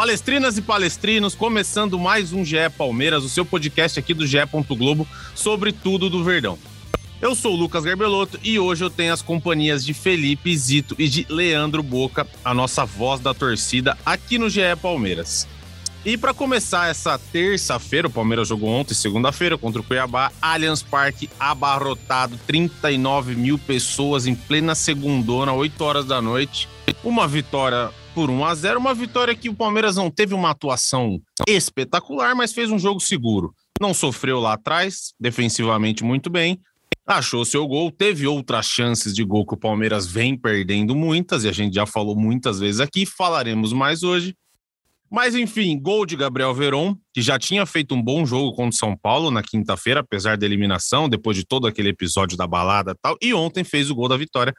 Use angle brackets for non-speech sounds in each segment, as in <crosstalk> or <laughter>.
Palestrinas e palestrinos, começando mais um GE Palmeiras, o seu podcast aqui do GE. Globo sobre tudo do Verdão. Eu sou o Lucas Garbelotto e hoje eu tenho as companhias de Felipe Zito e de Leandro Boca, a nossa voz da torcida aqui no GE Palmeiras. E para começar essa terça-feira, o Palmeiras jogou ontem, segunda-feira, contra o Cuiabá, Allianz Parque abarrotado, 39 mil pessoas em plena segundona, 8 horas da noite. Uma vitória por 1 a 0 uma vitória que o Palmeiras não teve uma atuação espetacular, mas fez um jogo seguro. Não sofreu lá atrás, defensivamente muito bem, achou seu gol, teve outras chances de gol que o Palmeiras vem perdendo muitas, e a gente já falou muitas vezes aqui, falaremos mais hoje. Mas enfim, gol de Gabriel Veron, que já tinha feito um bom jogo contra o São Paulo na quinta-feira, apesar da eliminação, depois de todo aquele episódio da balada e tal, e ontem fez o gol da vitória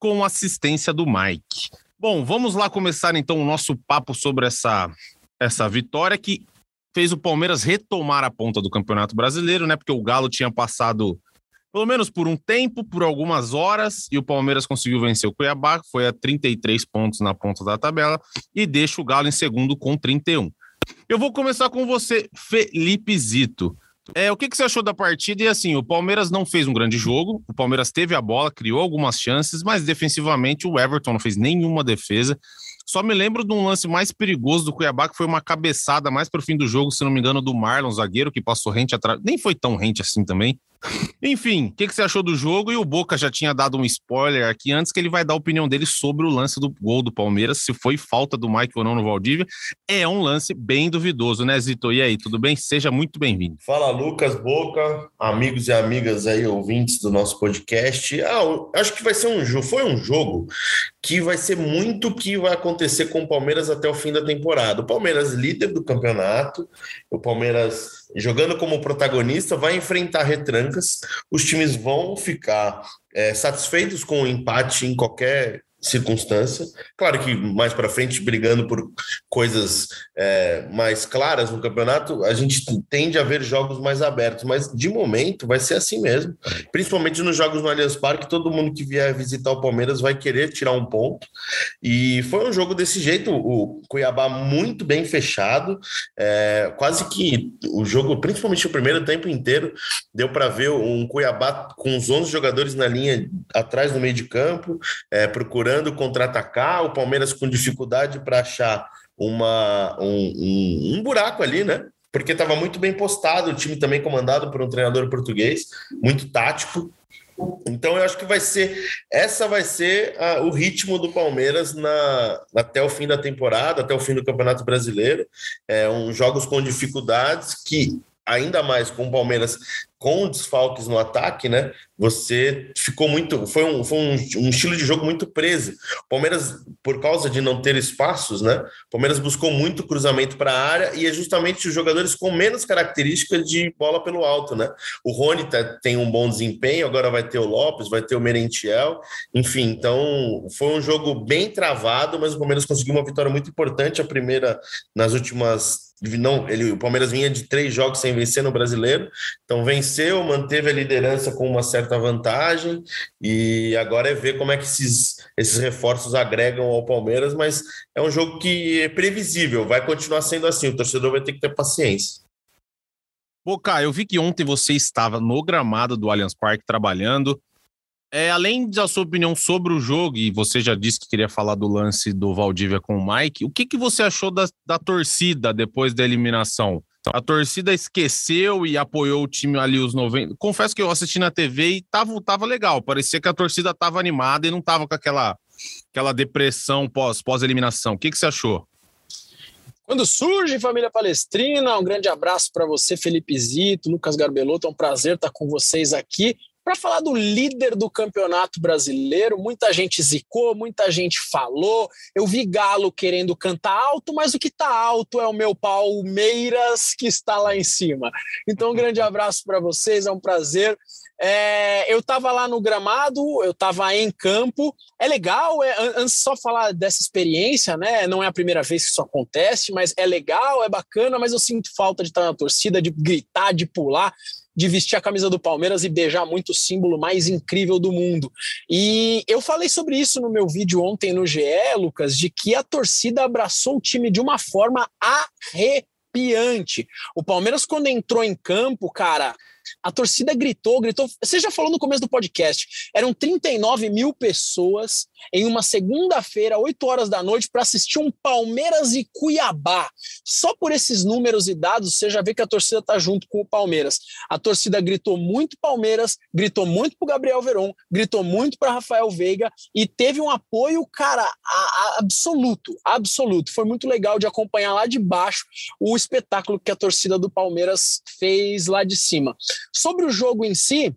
com assistência do Mike. Bom, vamos lá começar então o nosso papo sobre essa, essa vitória que fez o Palmeiras retomar a ponta do Campeonato Brasileiro, né? Porque o Galo tinha passado pelo menos por um tempo, por algumas horas, e o Palmeiras conseguiu vencer o Cuiabá, foi a 33 pontos na ponta da tabela, e deixa o Galo em segundo com 31. Eu vou começar com você, Felipe Zito. É, o que, que você achou da partida? E assim, o Palmeiras não fez um grande jogo, o Palmeiras teve a bola, criou algumas chances, mas defensivamente o Everton não fez nenhuma defesa. Só me lembro de um lance mais perigoso do Cuiabá, que foi uma cabeçada mais para o fim do jogo, se não me engano, do Marlon, zagueiro, que passou rente atrás. Nem foi tão rente assim também. Enfim, o que, que, você achou do jogo? E o Boca já tinha dado um spoiler aqui antes que ele vai dar a opinião dele sobre o lance do gol do Palmeiras, se foi falta do Mike ou não no Valdívia. É um lance bem duvidoso, né, Zito? E aí, tudo bem? Seja muito bem-vindo. Fala, Lucas Boca, amigos e amigas aí, ouvintes do nosso podcast. Ah, acho que vai ser um jogo, foi um jogo que vai ser muito o que vai acontecer com o Palmeiras até o fim da temporada. O Palmeiras líder do campeonato, o Palmeiras jogando como protagonista, vai enfrentar retrancas. Os times vão ficar é, satisfeitos com o empate em qualquer circunstância. Claro que mais para frente, brigando por coisas é, mais claras no campeonato, a gente tende a ver jogos mais abertos, mas de momento vai ser assim mesmo. Principalmente nos jogos no Allianz Parque, todo mundo que vier visitar o Palmeiras vai querer tirar um ponto. E foi um jogo desse jeito, o Cuiabá muito bem fechado, é, quase que o jogo, principalmente o primeiro tempo inteiro, deu para ver um Cuiabá com os 11 jogadores na linha atrás no meio de campo, é, procurando procurando contra-atacar, o Palmeiras com dificuldade para achar uma, um, um, um buraco ali, né? Porque estava muito bem postado, o time também comandado por um treinador português, muito tático. Então eu acho que vai ser essa vai ser o ritmo do Palmeiras na, até o fim da temporada, até o fim do Campeonato Brasileiro. É, um jogos com dificuldades que ainda mais com o Palmeiras com desfalques no ataque, né? Você ficou muito. Foi um, foi um, um, estilo de jogo muito preso. O Palmeiras, por causa de não ter espaços, né? O Palmeiras buscou muito cruzamento para a área e é justamente os jogadores com menos características de bola pelo alto, né? O Rony tá, tem um bom desempenho, agora vai ter o Lopes, vai ter o Merentiel, enfim. Então, foi um jogo bem travado, mas o Palmeiras conseguiu uma vitória muito importante, a primeira nas últimas não, ele, o Palmeiras vinha de três jogos sem vencer no brasileiro, então venceu, manteve a liderança com uma certa vantagem, e agora é ver como é que esses, esses reforços agregam ao Palmeiras, mas é um jogo que é previsível, vai continuar sendo assim, o torcedor vai ter que ter paciência. Boca, eu vi que ontem você estava no gramado do Allianz Parque trabalhando. É, além da sua opinião sobre o jogo, e você já disse que queria falar do lance do Valdívia com o Mike, o que, que você achou da, da torcida depois da eliminação? A torcida esqueceu e apoiou o time ali os 90. Confesso que eu assisti na TV e tava, tava legal. Parecia que a torcida tava animada e não tava com aquela, aquela depressão pós, pós-eliminação. O que, que você achou? Quando surge Família Palestrina, um grande abraço para você, Felipe Zito, Lucas Garbelotto. É um prazer estar com vocês aqui. Para falar do líder do campeonato brasileiro. Muita gente zicou, muita gente falou. Eu vi Galo querendo cantar alto, mas o que está alto é o meu Palmeiras que está lá em cima. Então, um grande abraço para vocês, é um prazer. É, eu estava lá no gramado, eu estava em campo. É legal, é, antes só falar dessa experiência, né? Não é a primeira vez que isso acontece, mas é legal, é bacana, mas eu sinto falta de estar na torcida, de gritar, de pular de vestir a camisa do Palmeiras e beijar muito o símbolo mais incrível do mundo. E eu falei sobre isso no meu vídeo ontem no GE, Lucas, de que a torcida abraçou o time de uma forma arrepiante. O Palmeiras, quando entrou em campo, cara, a torcida gritou, gritou. Você já falou no começo do podcast. Eram 39 mil pessoas em uma segunda-feira, 8 horas da noite, para assistir um Palmeiras e Cuiabá. Só por esses números e dados, você já vê que a torcida está junto com o Palmeiras. A torcida gritou muito Palmeiras, gritou muito para Gabriel Veron, gritou muito para Rafael Veiga e teve um apoio, cara, a, a, absoluto, absoluto. Foi muito legal de acompanhar lá de baixo o espetáculo que a torcida do Palmeiras fez lá de cima. Sobre o jogo em si,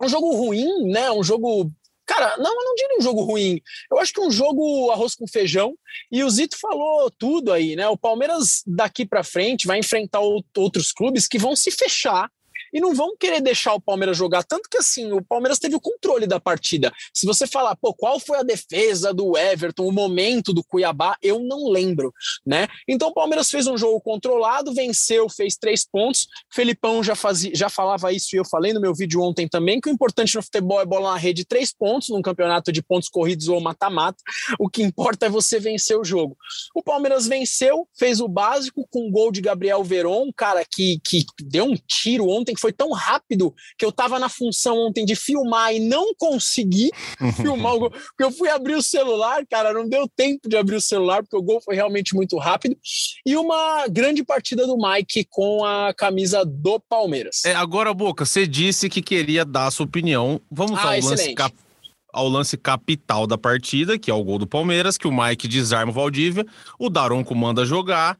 um jogo ruim, né? Um jogo Cara, não, eu não diria um jogo ruim. Eu acho que um jogo arroz com feijão. E o Zito falou tudo aí, né? O Palmeiras daqui para frente vai enfrentar outros clubes que vão se fechar e não vão querer deixar o Palmeiras jogar. Tanto que assim, o Palmeiras teve o controle da partida. Se você falar, pô, qual foi a defesa do Everton, o momento do Cuiabá, eu não lembro, né? Então o Palmeiras fez um jogo controlado, venceu, fez três pontos. Felipão já, fazia, já falava isso e eu falei no meu vídeo ontem também, que o importante no futebol é bola na rede, três pontos num campeonato de pontos corridos ou mata-mata. O que importa é você vencer o jogo. O Palmeiras venceu, fez o básico com o gol de Gabriel Veron, um cara que, que deu um tiro ontem, foi tão rápido que eu estava na função ontem de filmar e não consegui <laughs> filmar o gol. Porque eu fui abrir o celular, cara, não deu tempo de abrir o celular, porque o gol foi realmente muito rápido. E uma grande partida do Mike com a camisa do Palmeiras. É, agora, Boca, você disse que queria dar a sua opinião. Vamos ah, ao lance cap ao lance capital da partida, que é o gol do Palmeiras, que o Mike desarma o Valdívia, o Daronco manda jogar,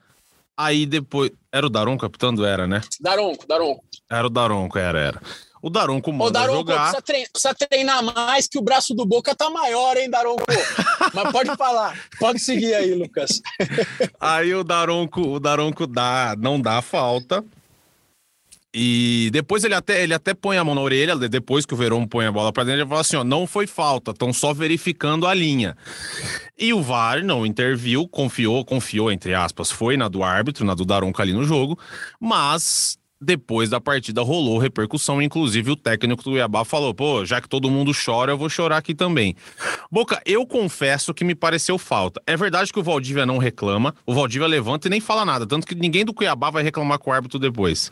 Aí depois. Era o Daronco capitando? Era, né? Daronco, Daronco. Era o Daronco, era, era. O Daronco manda Ô, Daronco, jogar. Precisa treinar, precisa treinar mais que o braço do Boca tá maior, hein, Daronco? <laughs> Mas pode falar. Pode seguir aí, Lucas. <laughs> aí o Daronco, o Daronco dá, não dá falta. E depois ele até, ele até põe a mão na orelha, depois que o Verón põe a bola para dentro, ele fala assim: ó, não foi falta, estão só verificando a linha. E o VAR não interviu, confiou, confiou, entre aspas, foi na do árbitro, na do Daronco ali no jogo, mas depois da partida rolou repercussão, inclusive o técnico do Cuiabá falou: pô, já que todo mundo chora, eu vou chorar aqui também. Boca, eu confesso que me pareceu falta. É verdade que o Valdívia não reclama, o Valdívia levanta e nem fala nada, tanto que ninguém do Cuiabá vai reclamar com o árbitro depois.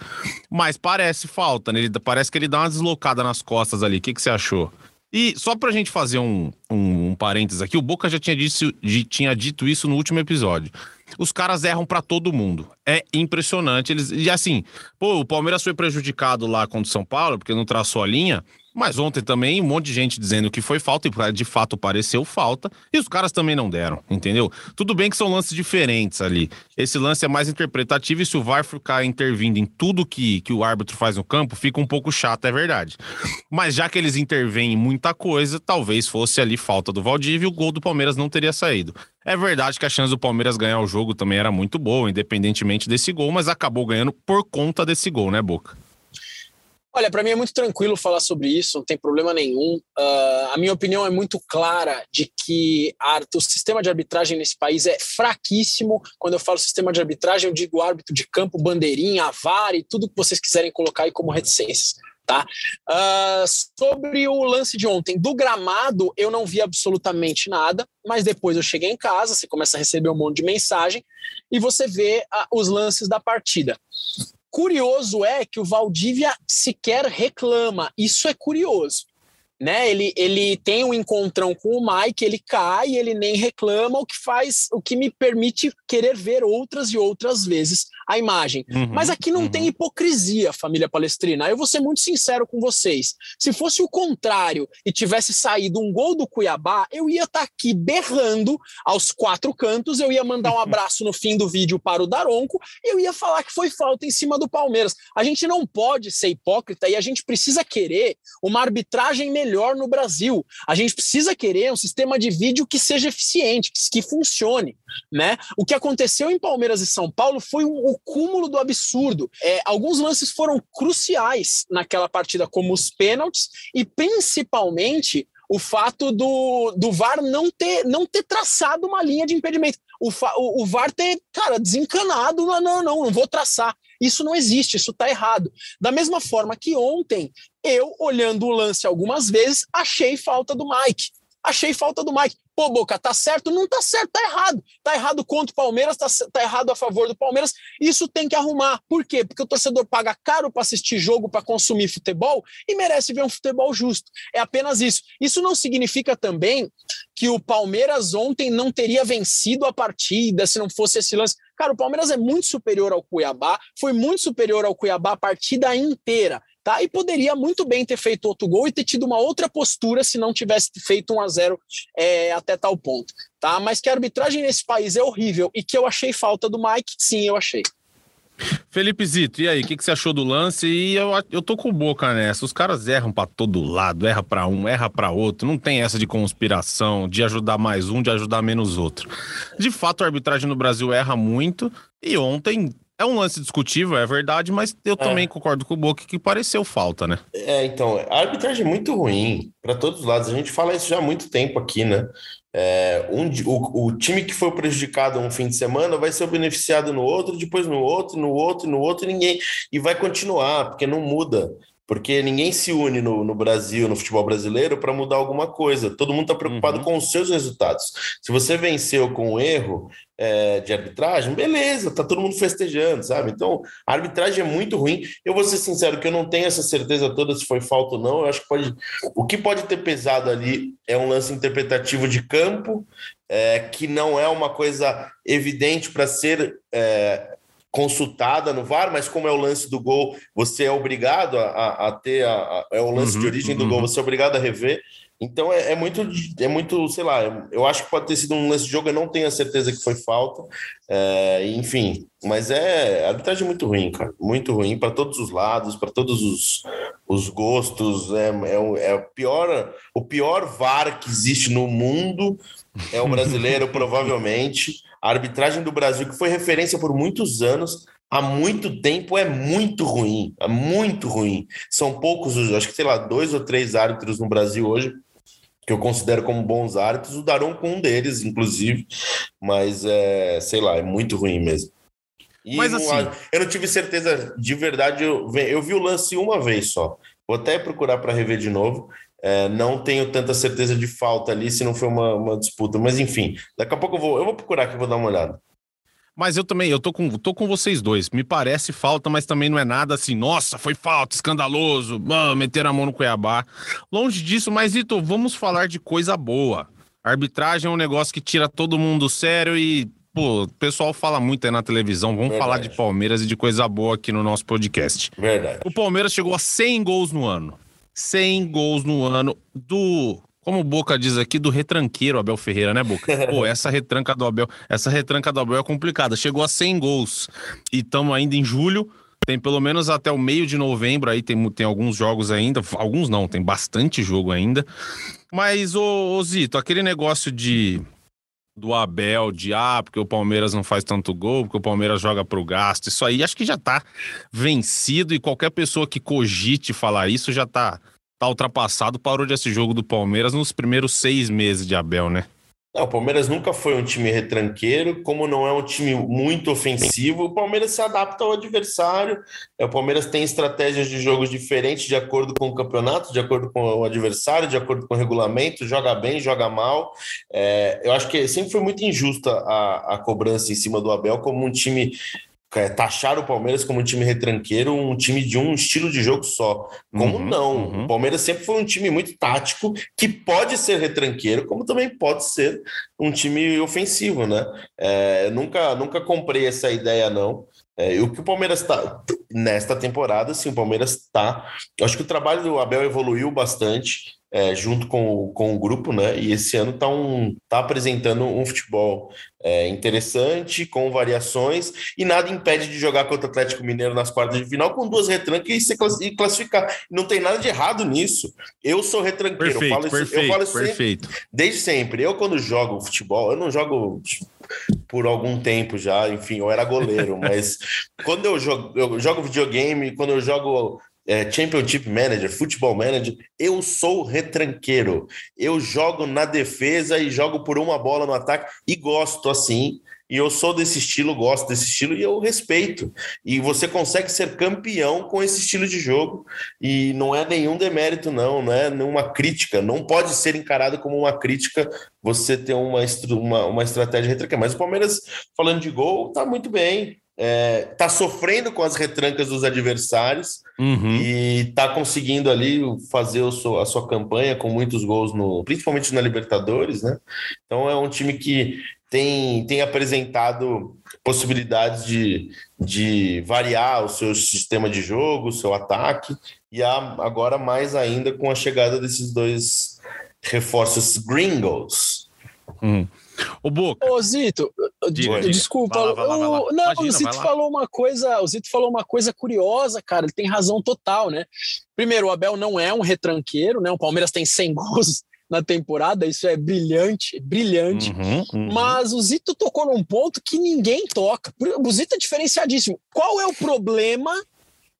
Mas parece falta, né? Ele, parece que ele dá uma deslocada nas costas ali. O que, que você achou? E só pra gente fazer um, um, um parênteses aqui, o Boca já tinha, dito, tinha dito isso no último episódio os caras erram para todo mundo. É impressionante. Eles, e assim, pô, o Palmeiras foi prejudicado lá contra o São Paulo, porque não traçou a linha. Mas ontem também um monte de gente dizendo que foi falta e de fato pareceu falta. E os caras também não deram, entendeu? Tudo bem que são lances diferentes ali. Esse lance é mais interpretativo e se o VAR ficar intervindo em tudo que, que o árbitro faz no campo, fica um pouco chato, é verdade. Mas já que eles intervêm em muita coisa, talvez fosse ali falta do Valdívia e o gol do Palmeiras não teria saído. É verdade que a chance do Palmeiras ganhar o jogo também era muito boa, independentemente desse gol, mas acabou ganhando por conta desse gol, né, Boca? Olha, para mim é muito tranquilo falar sobre isso, não tem problema nenhum. Uh, a minha opinião é muito clara de que a, o sistema de arbitragem nesse país é fraquíssimo. Quando eu falo sistema de arbitragem, eu digo árbitro de campo, bandeirinha, VAR e tudo que vocês quiserem colocar aí como reticências. Tá? Uh, sobre o lance de ontem, do gramado eu não vi absolutamente nada, mas depois eu cheguei em casa, você começa a receber um monte de mensagem e você vê uh, os lances da partida. Curioso é que o Valdívia sequer reclama. Isso é curioso. né? Ele, ele tem um encontrão com o Mike, ele cai, ele nem reclama, o que faz, o que me permite querer ver outras e outras vezes a imagem. Uhum, Mas aqui não uhum. tem hipocrisia, família palestrina. Eu vou ser muito sincero com vocês. Se fosse o contrário e tivesse saído um gol do Cuiabá, eu ia estar tá aqui berrando aos quatro cantos, eu ia mandar um <laughs> abraço no fim do vídeo para o Daronco, e eu ia falar que foi falta em cima do Palmeiras. A gente não pode ser hipócrita e a gente precisa querer uma arbitragem melhor no Brasil. A gente precisa querer um sistema de vídeo que seja eficiente, que, que funcione, né? O que aconteceu em Palmeiras e São Paulo foi um, o cúmulo do absurdo. É, alguns lances foram cruciais naquela partida, como os pênaltis, e principalmente o fato do, do VAR não ter, não ter traçado uma linha de impedimento. O, o, o VAR ter, cara, desencanado, não, não, não, não vou traçar. Isso não existe, isso está errado. Da mesma forma que ontem, eu, olhando o lance algumas vezes, achei falta do Mike. Achei falta do Mike. Pô, Boca, tá certo? Não tá certo, tá errado. Tá errado contra o Palmeiras, tá, tá errado a favor do Palmeiras. Isso tem que arrumar. Por quê? Porque o torcedor paga caro para assistir jogo, para consumir futebol e merece ver um futebol justo. É apenas isso. Isso não significa também que o Palmeiras ontem não teria vencido a partida se não fosse esse lance. Cara, o Palmeiras é muito superior ao Cuiabá, foi muito superior ao Cuiabá a partida inteira tá? E poderia muito bem ter feito outro gol e ter tido uma outra postura se não tivesse feito 1 a 0 é, até tal ponto, tá? Mas que a arbitragem nesse país é horrível e que eu achei falta do Mike, sim, eu achei. Felipe Zito, e aí, o que, que, você achou do lance? E eu, eu tô com boca nessa. Os caras erram para todo lado, erra para um, erra para outro. Não tem essa de conspiração, de ajudar mais um, de ajudar menos outro. De fato, a arbitragem no Brasil erra muito. E ontem é um lance discutível, é verdade, mas eu é. também concordo com o Boca que pareceu falta, né? É, então, a arbitragem é muito ruim para todos os lados. A gente fala isso já há muito tempo aqui, né? É, um, o, o, time que foi prejudicado um fim de semana vai ser beneficiado no outro, depois no outro, no outro, no outro, ninguém. E vai continuar, porque não muda porque ninguém se une no, no Brasil, no futebol brasileiro, para mudar alguma coisa. Todo mundo está preocupado uhum. com os seus resultados. Se você venceu com um erro é, de arbitragem, beleza, tá todo mundo festejando, sabe? Então, a arbitragem é muito ruim. Eu vou ser sincero que eu não tenho essa certeza toda se foi falta ou não. Eu acho que pode. O que pode ter pesado ali é um lance interpretativo de campo, é, que não é uma coisa evidente para ser. É, consultada no VAR, mas como é o lance do gol, você é obrigado a, a ter a, a, é o lance uhum, de origem do uhum. gol, você é obrigado a rever. Então é, é, muito, é muito, sei lá, eu acho que pode ter sido um lance de jogo, eu não tenho a certeza que foi falta, é, enfim, mas é a arbitragem é muito ruim, cara, muito ruim para todos os lados, para todos os, os gostos, é, é, é o pior, o pior VAR que existe no mundo é o brasileiro, <laughs> provavelmente. A arbitragem do Brasil, que foi referência por muitos anos, há muito tempo é muito ruim, é muito ruim. São poucos, acho que sei lá, dois ou três árbitros no Brasil hoje que eu considero como bons árbitros, o Daron com um deles, inclusive, mas é, sei lá, é muito ruim mesmo. E mas assim, eu não tive certeza de verdade, eu, eu vi o lance uma vez só. Vou até procurar para rever de novo. É, não tenho tanta certeza de falta ali se não foi uma, uma, disputa, mas enfim, daqui a pouco eu vou, eu vou procurar aqui, vou dar uma olhada. Mas eu também, eu tô com, tô com vocês dois. Me parece falta, mas também não é nada assim, nossa, foi falta, escandaloso, mano, meter a mão no Cuiabá. Longe disso, mas Ito, vamos falar de coisa boa. A arbitragem é um negócio que tira todo mundo sério e, pô, o pessoal fala muito aí na televisão. Vamos Verdade. falar de Palmeiras e de coisa boa aqui no nosso podcast. Verdade. O Palmeiras chegou a 100 gols no ano. 100 gols no ano do como o Boca diz aqui, do retranqueiro Abel Ferreira, né, Boca? <laughs> Pô, essa retranca do Abel, essa retranca do Abel é complicada. Chegou a 100 gols e estamos ainda em julho. Tem pelo menos até o meio de novembro aí, tem, tem alguns jogos ainda. Alguns não, tem bastante jogo ainda. Mas, ô, ô Zito, aquele negócio de do Abel, de ah, porque o Palmeiras não faz tanto gol, porque o Palmeiras joga pro gasto. Isso aí acho que já tá vencido e qualquer pessoa que cogite falar isso já tá, tá ultrapassado. Parou de esse jogo do Palmeiras nos primeiros seis meses de Abel, né? Não, o Palmeiras nunca foi um time retranqueiro, como não é um time muito ofensivo, o Palmeiras se adapta ao adversário. É, o Palmeiras tem estratégias de jogos diferentes de acordo com o campeonato, de acordo com o adversário, de acordo com o regulamento, joga bem, joga mal. É, eu acho que sempre foi muito injusta a, a cobrança em cima do Abel como um time é, taxar o Palmeiras como um time retranqueiro, um time de um estilo de jogo só. Como Uhum, não? uhum. O Palmeiras sempre foi um time muito tático, que pode ser retranqueiro, como também pode ser um time ofensivo, né? É, nunca, nunca comprei essa ideia, não. É, e o que o Palmeiras está nesta temporada, sim, o Palmeiras está. Acho que o trabalho do Abel evoluiu bastante. É, junto com, o- com o grupo, né? E esse ano está um, tá apresentando um futebol é, interessante, com variações, e nada impede de jogar contra o Atlético Mineiro nas quartas de final com duas retrancas e, se e classificar. Não tem nada de errado nisso. Eu sou retranqueiro, eu Perfeito, falo isso, eu perfeito, falo isso sempre, perfeito. desde sempre. Eu, quando jogo futebol, eu não jogo por algum tempo já, enfim, eu era goleiro, <laughs> mas quando eu jogo, eu jogo videogame, quando eu jogo é, Championship Manager, Futebol Manager, eu sou retranqueiro. Eu jogo na defesa e jogo por uma bola no ataque e gosto assim. E eu sou desse estilo, gosto desse estilo e eu respeito. E você consegue ser campeão com esse estilo de jogo. E não é nenhum demérito, não, não é nenhuma crítica. Não pode ser encarado como uma crítica você ter uma, uma, uma estratégia retranca. Mas o Palmeiras, falando de gol, tá muito bem. É, tá sofrendo com as retrancas dos adversários Uhum. e tá conseguindo ali fazer seu- a sua campanha com muitos gols, no, principalmente na Libertadores, né? Então é um time que tem, tem apresentado possibilidades de, de variar o seu sistema de jogo, o seu ataque, e a- agora mais ainda com a chegada desses dois reforços gringos. Uhum. Ô, Boca, Ô, Zito, Diga, desculpa. Vai lá, vai lá, vai lá. eu- não, Imagina, o Zito falou uma coisa. O Zito falou uma coisa curiosa, cara. Ele tem razão total, né? Primeiro, o Abel não é um retranqueiro, né? O Palmeiras tem 100 <laughs> gols na temporada, isso é brilhante, brilhante. Uhum, uhum. Mas o Zito tocou num ponto que ninguém toca. O Zito é diferenciadíssimo. Qual é o problema?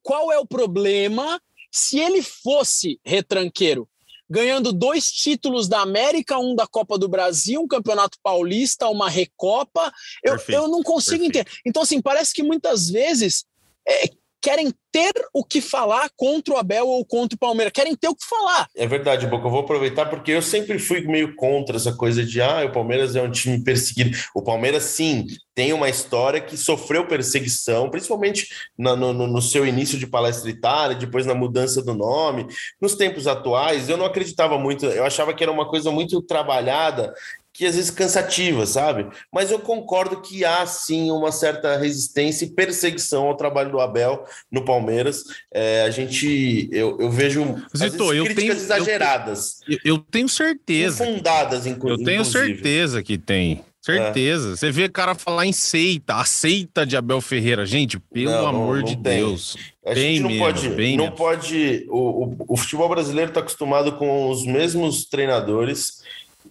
Qual é o problema se ele fosse retranqueiro? Ganhando dois títulos da América, um da Copa do Brasil, um Campeonato Paulista, uma Recopa. Eu, Perfeito, eu não consigo perfeito. entender. Então, assim, parece que muitas vezes é, querem ter o que falar contra o Abel ou contra o Palmeiras. Querem ter o que falar. É verdade, Boca. Eu vou aproveitar porque eu sempre fui meio contra essa coisa de ah, o Palmeiras é um time perseguido. O Palmeiras, sim, tem uma história que sofreu perseguição, principalmente na- no, no- seu início de palestra Itália, depois na mudança do nome. Nos tempos atuais, eu não acreditava muito, eu achava que era uma coisa muito trabalhada. Que às vezes cansativa, sabe? Mas eu concordo que há sim uma certa resistência e perseguição ao trabalho do Abel no Palmeiras. É, a gente, eu, eu vejo Zito, eu críticas tenho- exageradas, Eu, eu tenho certeza. infundadas, inclu Eu tenho inclusive. certeza que tem. Certeza. Você vê cara falar em seita, a seita de Abel Ferreira. Gente, pelo Não, amor não de tem. Deus. A gente não pode, bem não pode. O, o, o futebol brasileiro está acostumado com os mesmos treinadores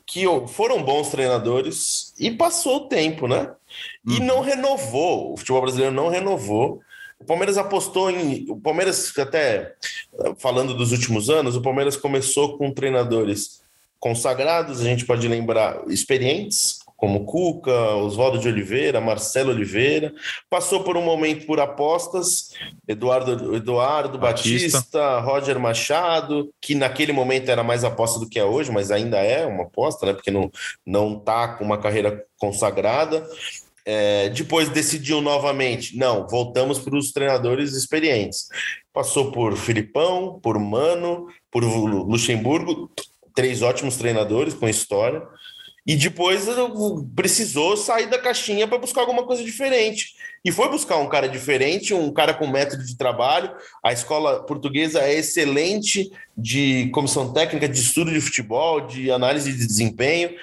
que foram bons treinadores e passou o tempo, né? E Uhum. não renovou. O futebol brasileiro não renovou. O Palmeiras apostou em. O Palmeiras, até falando dos últimos anos, o Palmeiras começou com treinadores consagrados, a gente pode lembrar experientes, como Cuca, Oswaldo de Oliveira, Marcelo Oliveira. Passou por um momento por apostas, Eduardo, Eduardo Batista. Batista, Roger Machado, que naquele momento era mais aposta do que é hoje, mas ainda é uma aposta, né? Porque não, não tá com uma carreira consagrada. É, depois decidiu novamente, não, voltamos para os treinadores experientes. Passou por Filipão, por Mano, por Lu- Luxemburgo, três ótimos treinadores com história. E depois precisou sair da caixinha para buscar alguma coisa diferente. E foi buscar um cara diferente, um cara com método de trabalho. A escola portuguesa é excelente de comissão técnica, de estudo de futebol, de análise de desempenho.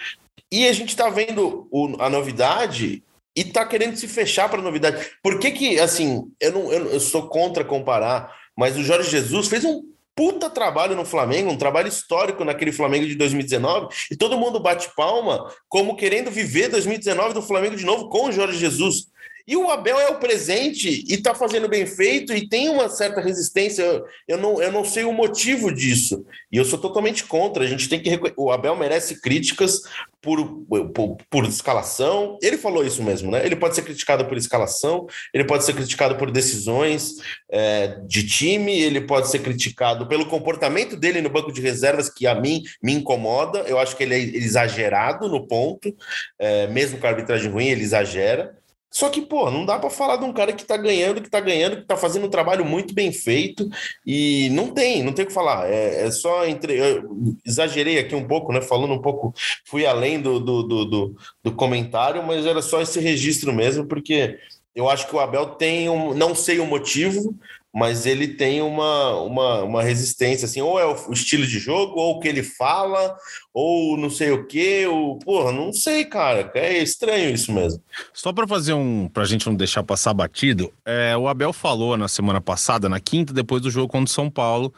E a gente está vendo o- a novidade e está querendo se fechar para a novidade. Por que que, assim, eu, não, eu, eu sou contra comparar, mas o Jorge Jesus fez um puta trabalho no Flamengo, um trabalho histórico naquele Flamengo de 2019, e todo mundo bate palma como querendo viver 2019 do Flamengo de novo com o Jorge Jesus. E o Abel é o presente e tá fazendo bem feito e tem uma certa resistência. Eu, eu não, eu não sei o motivo disso. E eu sou totalmente contra. A gente tem que. O Abel merece críticas por, por, por escalação. Ele falou isso mesmo, né? Ele pode ser criticado por escalação, ele pode ser criticado por decisões é, de time, ele pode ser criticado pelo comportamento dele no banco de reservas, que a mim me incomoda. Eu acho que ele é exagerado no ponto, é, mesmo com a arbitragem ruim, ele exagera. Só que, pô, não dá para falar de um cara que tá ganhando, que tá ganhando, que tá fazendo um trabalho muito bem feito e não tem, não tem o que falar. É, é só entre. Eu exagerei aqui um pouco, né? Falando um pouco, fui além do, do, do, do, do comentário, mas era só esse registro mesmo, porque eu acho que o Abel tem um. Não sei o motivo, mas ele tem uma, uma, uma resistência, assim, ou é o, estilo de jogo, ou o que ele fala, ou não sei o que, ou, porra, não sei, cara, é estranho isso mesmo. Só para fazer um, pra gente não deixar passar batido, é, o Abel falou na semana passada, na quinta, depois do jogo contra o São Paulo,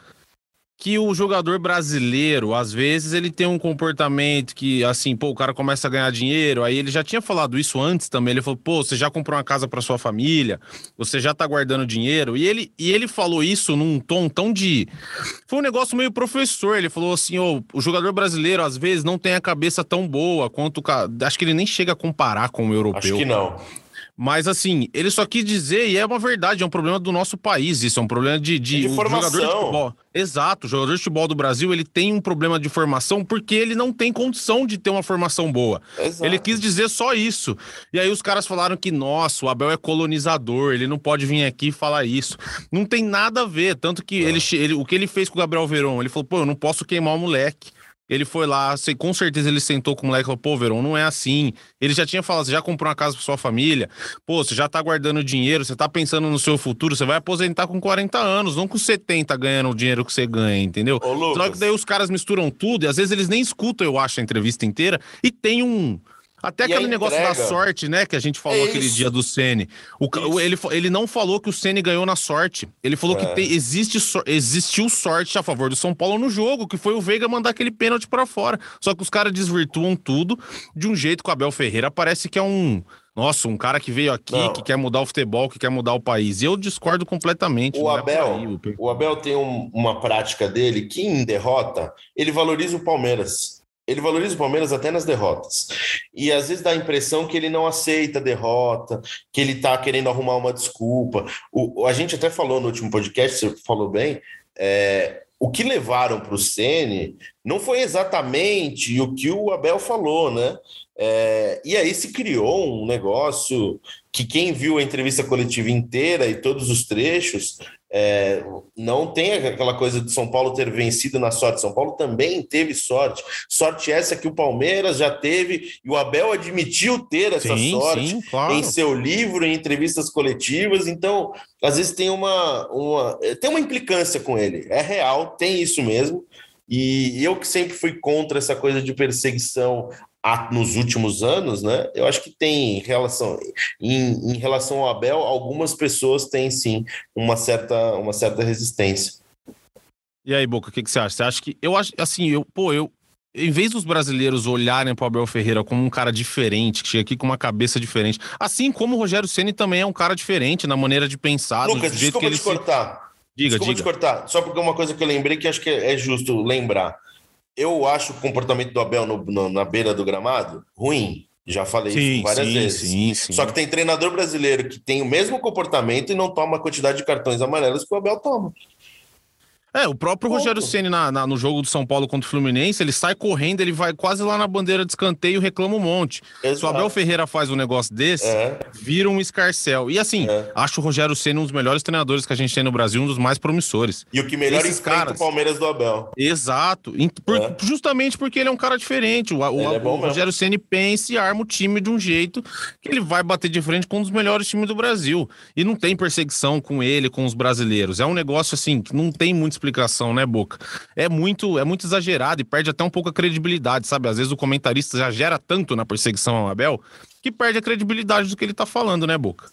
que o jogador brasileiro, às vezes, ele tem um comportamento que, assim, pô, o cara começa a ganhar dinheiro, aí ele já tinha falado isso antes também, ele falou, pô, você já comprou uma casa para sua família, você já tá guardando dinheiro, e ele, e ele falou isso num tom tão de... Foi um negócio meio professor, ele falou assim, ô, o jogador brasileiro, às vezes, não tem a cabeça tão boa quanto o... Acho que ele nem chega a comparar com o europeu. Acho que não. Mas assim, ele só quis dizer, e é uma verdade, é um problema do nosso país, isso é um problema de, de, de formação. jogador de futebol. Exato, o jogador de futebol do Brasil, ele tem um problema de formação porque ele não tem condição de ter uma formação boa. Exato. Ele quis dizer só isso. E aí os caras falaram que, nossa, o Abel é colonizador, ele não pode vir aqui falar isso. Não tem nada a ver, tanto que ele, ele, o que ele fez com o Gabriel Veron, ele falou, pô, eu não posso queimar o moleque. Ele foi lá, com certeza ele sentou com o moleque e falou: pô, Verão, não é assim. Ele já tinha falado: você já comprou uma casa para sua família, pô, você já tá guardando dinheiro, você tá pensando no seu futuro, você vai aposentar com 40 anos, não com 70 ganhando o dinheiro que você ganha, entendeu? Ô, Só que daí os caras misturam tudo e às vezes eles nem escutam, eu acho, a entrevista inteira e tem um até e aquele negócio da sorte, né? Que a gente falou é aquele dia do Ceni. O, ele, ele não falou que o Ceni ganhou na sorte. Ele falou é. que tem, existe, existiu sorte a favor do São Paulo no jogo, que foi o Veiga mandar aquele pênalti para fora. Só que os caras desvirtuam tudo de um jeito que o Abel Ferreira parece que é um. Nossa, um cara que veio aqui, não. que quer mudar o futebol, que quer mudar o país. E eu discordo completamente. O, é Abel, é o Abel tem um, uma prática dele que, em derrota, ele valoriza o Palmeiras ele valoriza o Palmeiras até nas derrotas. E às vezes dá a impressão que ele não aceita a derrota, que ele está querendo arrumar uma desculpa. O, a gente até falou no último podcast, você falou bem, é, o que levaram para o Sene não foi exatamente o que o Abel falou, né? É, e aí se criou um negócio que quem viu a entrevista coletiva inteira e todos os trechos é, não tem aquela coisa de São Paulo ter vencido na sorte. São Paulo também teve sorte. Sorte essa que o Palmeiras já teve e o Abel admitiu ter essa sim, sorte sim, claro. em seu livro, em entrevistas coletivas. Então, às vezes tem uma, uma, tem uma implicância com ele. É real, tem isso mesmo. E eu que sempre fui contra essa coisa de perseguição nos últimos anos, né? Eu acho que tem relação em, em, relação ao Abel, algumas pessoas têm sim uma certa, uma certa resistência. E aí, Boca, o que, que você acha? Você acha que eu acho assim, eu, pô, eu em vez dos brasileiros olharem para o Abel Ferreira como um cara diferente, que chega aqui com uma cabeça diferente, assim como o Rogério Ceni também é um cara diferente na maneira de pensar, Lucas, do jeito que ele te cortar. Diga, desculpa diga. te cortar, só porque uma coisa que eu lembrei que acho que é justo lembrar eu acho o comportamento do Abel no, no, na beira do gramado ruim. Já falei sim, isso várias sim, vezes. Sim. Só que tem treinador brasileiro que tem o mesmo comportamento e não toma a quantidade de cartões amarelos que o Abel toma. É, o próprio Ponto. Rogério Ceni no jogo do São Paulo contra o Fluminense, ele sai correndo, ele vai quase lá na bandeira de escanteio e reclama um monte. Exato. Se o Abel Ferreira faz um negócio desse, é. vira um escarcel. E assim, é. acho o Rogério Ceni um dos melhores treinadores que a gente tem no Brasil, um dos mais promissores. E o que melhor Esses enfrenta caras... o Palmeiras do Abel. Exato. Por, é. Justamente porque ele é um cara diferente. O, o, é o Rogério Ceni pensa e arma o time de um jeito que ele vai bater de frente com um dos melhores times do Brasil. E não tem perseguição com ele, com os brasileiros. É um negócio assim que não tem muita explicação, né, Boca? É muito, é muito exagerado e perde até um pouco a credibilidade, sabe? Às vezes o comentarista já gera tanto na perseguição ao Abel que perde a credibilidade do que ele tá falando, né, Boca?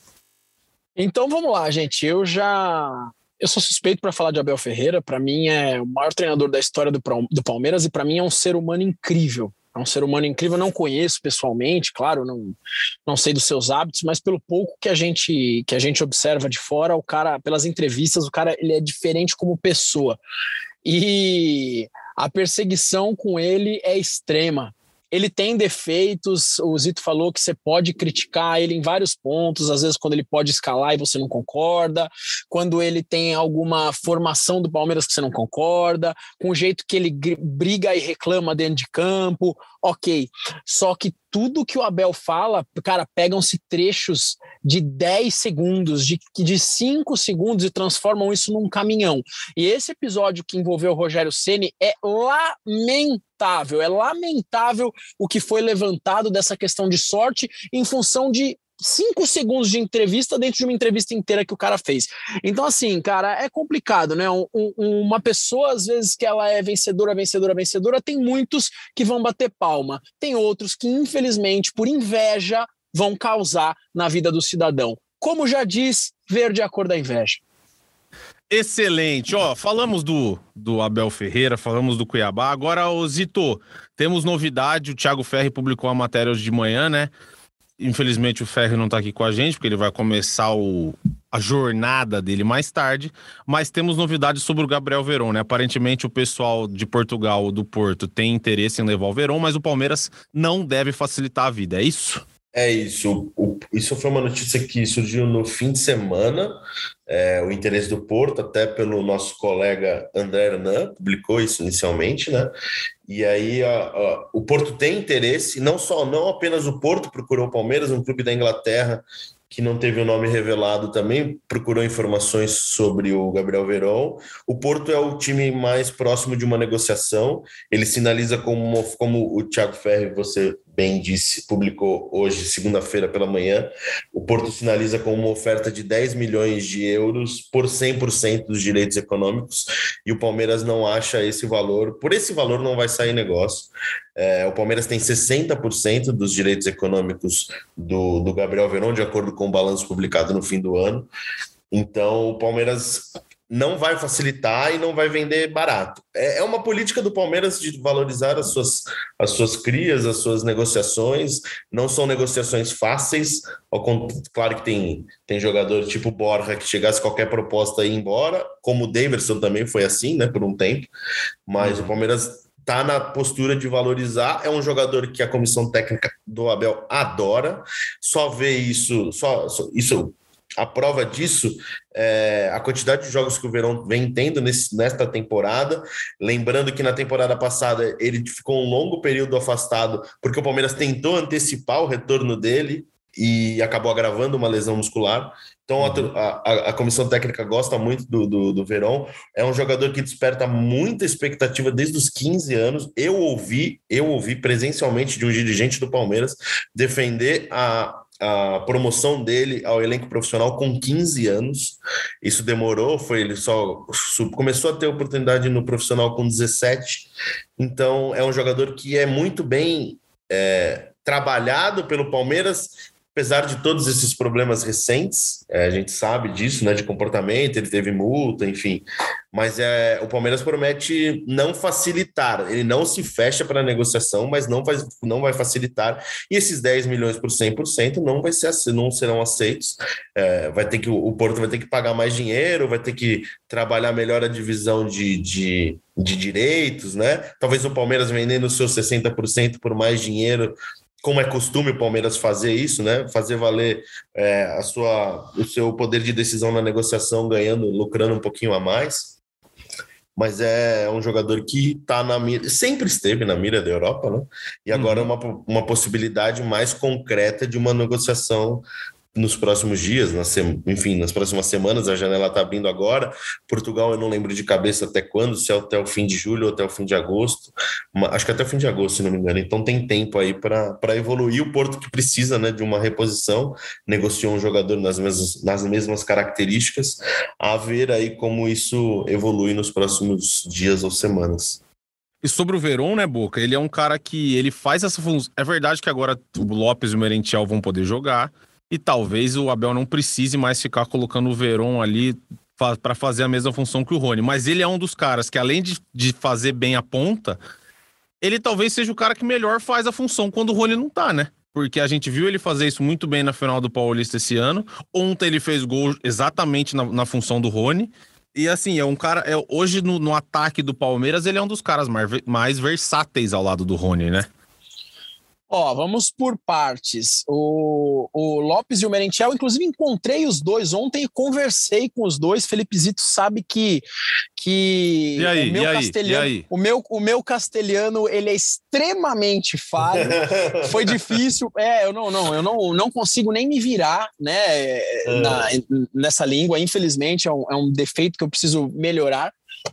Então vamos lá, gente. Eu já eu sou suspeito para falar de Abel Ferreira. Para mim é o maior treinador da história do, do Palmeiras e para mim é um ser humano incrível. É um ser humano incrível, não conheço pessoalmente, claro, não, não sei dos seus hábitos, mas pelo pouco que a gente que a gente observa de fora, o cara, pelas entrevistas, o cara ele é diferente como pessoa. E a perseguição com ele é extrema ele tem defeitos, o Zito falou que você pode criticar ele em vários pontos, às vezes quando ele pode escalar e você não concorda, quando ele tem alguma formação do Palmeiras que você não concorda, com o jeito que ele briga e reclama dentro de campo, ok. Só que tudo que o Abel fala, cara, pegam-se trechos de 10 segundos, de, de 5 segundos e transformam isso num caminhão. E esse episódio que envolveu o Rogério Ceni é lamentável, é lamentável o que foi levantado dessa questão de sorte em função de cinco segundos de entrevista dentro de uma entrevista inteira que o cara fez. Então, assim, cara, é complicado, né? Um, um, uma pessoa, às vezes, que ela é vencedora, vencedora, vencedora, tem muitos que vão bater palma. Tem outros que, infelizmente, por inveja, vão causar na vida do cidadão. Como já diz, verde é a cor da inveja. Excelente. Ó, falamos do, do Abel Ferreira, falamos do Cuiabá. Agora, Zito, temos novidade. O Thiago Ferri publicou a matéria hoje de manhã, né? Infelizmente o Ferri não está aqui com a gente, porque ele vai começar o, a jornada dele mais tarde, mas temos novidades sobre o Gabriel Verón, né? Aparentemente o pessoal de Portugal, do Porto, tem interesse em levar o Verón, mas o Palmeiras não deve facilitar a vida, é isso? É isso. O, isso foi uma notícia que surgiu no fim de semana. É, o interesse do Porto, até pelo nosso colega André Hernan, publicou isso inicialmente, né? E aí a, a, o Porto tem interesse, não só não apenas o Porto procurou o Palmeiras, um clube da Inglaterra que não teve o nome revelado também, procurou informações sobre o Gabriel Verón. O Porto é o time mais próximo de uma negociação. Ele sinaliza como, como o Thiago Ferri, você bem disse, publicou hoje, segunda-feira pela manhã, o Porto sinaliza com uma oferta de 10 milhões de euros por 100% dos direitos econômicos e o Palmeiras não acha esse valor, por esse valor não vai sair negócio. É, o Palmeiras tem 60% dos direitos econômicos do, do Gabriel Verón, de acordo com o balanço publicado no fim do ano. Então, o Palmeiras não vai facilitar e não vai vender barato. É, é, uma política do Palmeiras de valorizar as suas, as suas crias, as suas negociações. Não são negociações fáceis. Claro que tem, tem jogador tipo Borja que chegasse qualquer proposta e ir embora, como o Davidson também foi assim, né, por um tempo. Mas uhum. o Palmeiras tá na postura de valorizar. É um jogador que a comissão técnica do Abel adora. Só vê isso, só, só isso a prova disso é a quantidade de jogos que o Verão vem tendo nesse, nesta temporada. Lembrando que na temporada passada ele ficou um longo período afastado porque o Palmeiras tentou antecipar o retorno dele e acabou agravando uma lesão muscular. Então a, a, a comissão técnica gosta muito do, do, do Verón. É um jogador que desperta muita expectativa desde os 15 anos. Eu ouvi, eu ouvi presencialmente de um dirigente do Palmeiras defender a, a promoção dele ao elenco profissional com 15 anos. Isso demorou, foi ele só começou a ter oportunidade no profissional com 17. Então é um jogador que é muito bem é, trabalhado pelo Palmeiras apesar de todos esses problemas recentes, é, a gente sabe disso, né, de comportamento, ele teve multa, enfim, mas é, o Palmeiras promete não facilitar, ele não se fecha para a negociação, mas não vai, não vai facilitar, e esses 10 milhões por 100% não, vai ser, não serão aceitos, é, vai ter que, o Porto vai ter que pagar mais dinheiro, vai ter que trabalhar melhor a divisão de, de, de direitos, né, talvez o Palmeiras vendendo seus 60% por mais dinheiro como é costume o Palmeiras fazer isso, né? Fazer valer é, a sua, o seu poder de decisão na negociação, ganhando, lucrando um pouquinho a mais. Mas é um jogador que está na mira, sempre esteve na mira da Europa, né? E agora é uhum. uma, uma possibilidade mais concreta de uma negociação nos próximos dias, enfim, nas próximas semanas, a janela está abrindo agora. Portugal, eu não lembro de cabeça até quando, se é até o fim de julho ou até o fim de agosto. Acho que até o fim de agosto, se não me engano. Então tem tempo aí para evoluir. O Porto que precisa né, de uma reposição, negociou um jogador nas mesmas, nas mesmas características, a ver aí como isso evolui nos próximos dias ou semanas. E sobre o Veron, né, Boca? Ele é um cara que ele faz essa função. É verdade que agora o Lopes e o Merentiel vão poder jogar e talvez o Abel não precise mais ficar colocando o Veron ali para fazer a mesma função que o Rony. Mas ele é um dos caras que, além de, de fazer bem a ponta, ele talvez seja o cara que melhor faz a função quando o Rony não tá, né? Porque a gente viu ele fazer isso muito bem na final do Paulista esse ano. Ontem ele fez gol exatamente na, na função do Rony. E assim, é um cara. É, hoje no, no, ataque do Palmeiras, ele é um dos caras mais, mais versáteis ao lado do Rony, né? Ó, vamos por partes. O, o Lopes e o Merentiel, inclusive encontrei os dois ontem e conversei com os dois. Felipe Zito sabe que que e aí, o meu e aí, castelhano, o meu o meu castelhano, ele é extremamente falho. <laughs> Foi difícil. É, eu não não, eu não, não consigo nem me virar, né, na, nessa língua, infelizmente é um, é um defeito que eu preciso melhorar.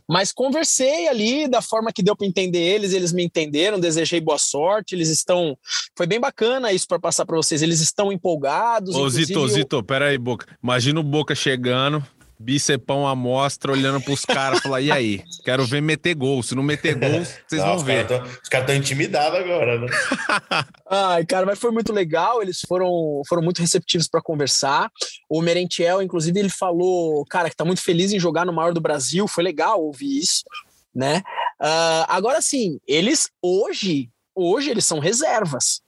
Mas conversei ali da forma que deu para entender eles, eles me entenderam, desejei boa sorte, eles estão. Foi bem bacana isso para passar para vocês, eles estão empolgados. Ô, Zito, eu- Zito, pera aí, Boca. Imagina o Boca chegando, bicepão à mostra, olhando pros caras, falar, e aí? Quero ver meter gol. Se não meter gol, <laughs> vocês Não, vão os ver. caras tão- Os caras estão intimidados agora, né? <laughs> Ai, cara, mas foi muito legal. Eles foram, foram muito receptivos para conversar. O Merentiel, inclusive, ele falou, cara, que tá muito feliz em jogar no maior do Brasil. Foi legal ouvir isso, né? Ah, agora sim, eles hoje, hoje eles são reservas.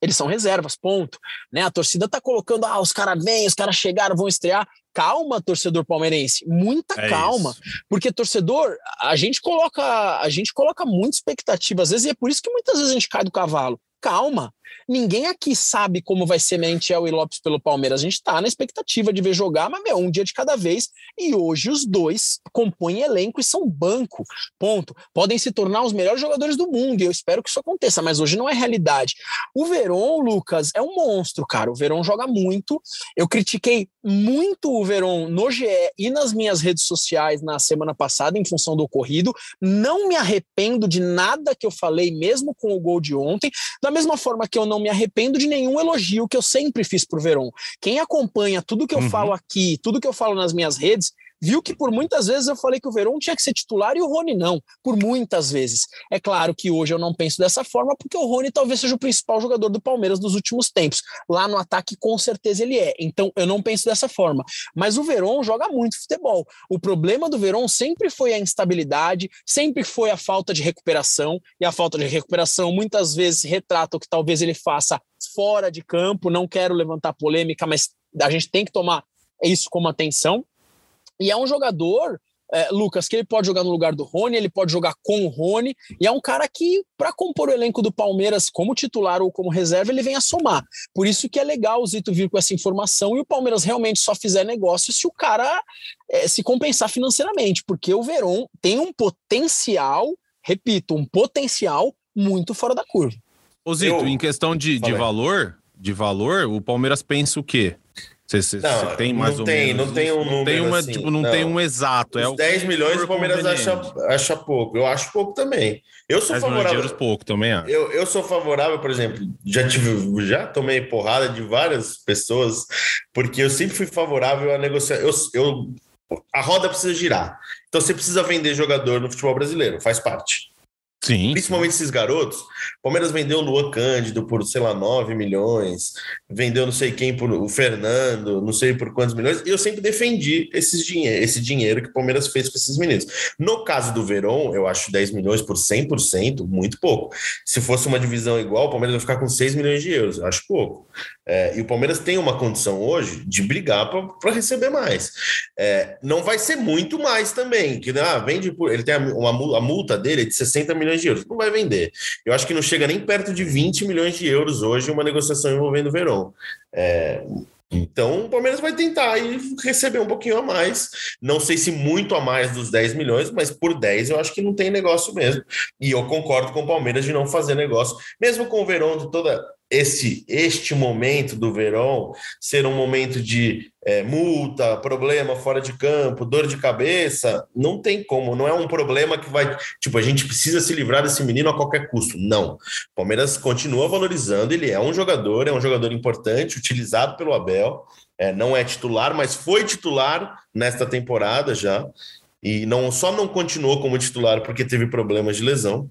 Eles são reservas, ponto. Né? A torcida tá colocando, ah, os caras vêm, os caras chegaram, vão estrear. Calma, torcedor palmeirense, muita É calma. isso. Porque torcedor, a gente coloca, a gente coloca muita expectativa às vezes e é por isso que muitas vezes a gente cai do cavalo. Calma. Ninguém aqui sabe como vai ser Merentiel e Lopes pelo Palmeiras. A gente tá na expectativa de ver jogar, mas meu, um dia de cada vez. E hoje os dois compõem elenco e são banco. Ponto. Podem se tornar os melhores jogadores do mundo e eu espero que isso aconteça, mas hoje não é realidade. O Veron, Lucas, é um monstro, cara. O Veron joga muito. Eu critiquei muito o Veron no GE e nas minhas redes sociais na semana passada, em função do ocorrido. Não me arrependo de nada que eu falei, mesmo com o gol de ontem. Da mesma forma que eu não me arrependo de nenhum elogio que eu sempre fiz pro Veron. Quem acompanha tudo que eu Uhum. falo aqui, tudo que eu falo nas minhas redes, viu que por muitas vezes eu falei que o Verón tinha que ser titular e o Rony não, por muitas vezes. É claro que hoje eu não penso dessa forma, porque o Rony talvez seja o principal jogador do Palmeiras dos últimos tempos. Lá no ataque, com certeza ele é. Então eu não penso dessa forma. Mas o Verón joga muito futebol. O problema do Verón sempre foi a instabilidade, sempre foi a falta de recuperação, e a falta de recuperação muitas vezes retrata o que talvez ele faça fora de campo. Não quero levantar polêmica, mas a gente tem que tomar isso como atenção. E é um jogador, é, Lucas, que ele pode jogar no lugar do Rony, ele pode jogar com o Rony, e é um cara que, para compor o elenco do Palmeiras como titular ou como reserva, ele vem a somar. Por isso que é legal o Zito vir com essa informação e o Palmeiras realmente só fizer negócio se o cara é, se compensar financeiramente, porque o Verón tem um potencial, repito, um potencial muito fora da curva. Ô, Zito, Eu- em questão de, de valor, de valor, o Palmeiras pensa o quê? Você você- Não, você tem mais não ou tem- menos não tem um não tem número uma, assim, tipo, não, não. tem um exato. é Os o 10 milhões o Palmeiras acha, acha pouco. Eu acho pouco também. Eu sou 10 milhões de favorável. euros pouco também, acho. Eu, eu sou favorável, por exemplo, já tive, já tomei porrada de várias pessoas, porque eu sempre fui favorável a negociar. Eu, eu, a roda precisa girar. Então você precisa vender jogador no futebol brasileiro, faz parte. Sim. Principalmente esses garotos. Palmeiras vendeu o Luan Cândido por, sei lá, 9 milhões, vendeu não sei quem por o Fernando, não sei por quantos milhões. E eu sempre defendi esses dinhe esse dinheiro que o Palmeiras fez com esses meninos. No caso do Verón, eu acho 10 milhões por 100%, muito pouco. Se fosse uma divisão igual, o Palmeiras vai ficar com 6 milhões de euros, eu acho pouco. É, e o Palmeiras tem uma condição hoje de brigar para receber mais. É, não vai ser muito mais também, que ah, vende por. Ele tem a, uma, a multa dele é de 60 milhões de euros. Não vai vender. Eu acho que não chega nem perto de 20 milhões de euros hoje uma negociação envolvendo o Verón. É, então o Palmeiras vai tentar aí receber um pouquinho a mais. Não sei se muito a mais dos 10 milhões, mas por 10 eu acho que não tem negócio mesmo. E eu concordo com o Palmeiras de não fazer negócio, mesmo com o Verón de toda esse este momento do Verón ser um momento de é, multa, problema fora de campo, dor de cabeça, não tem como, não é um problema que vai, tipo, a gente precisa se livrar desse menino a qualquer custo. Não. Palmeiras continua valorizando, ele é um jogador, é um jogador importante, utilizado pelo Abel, é, não é titular, mas foi titular nesta temporada já. E não só não continuou como titular porque teve problemas de lesão.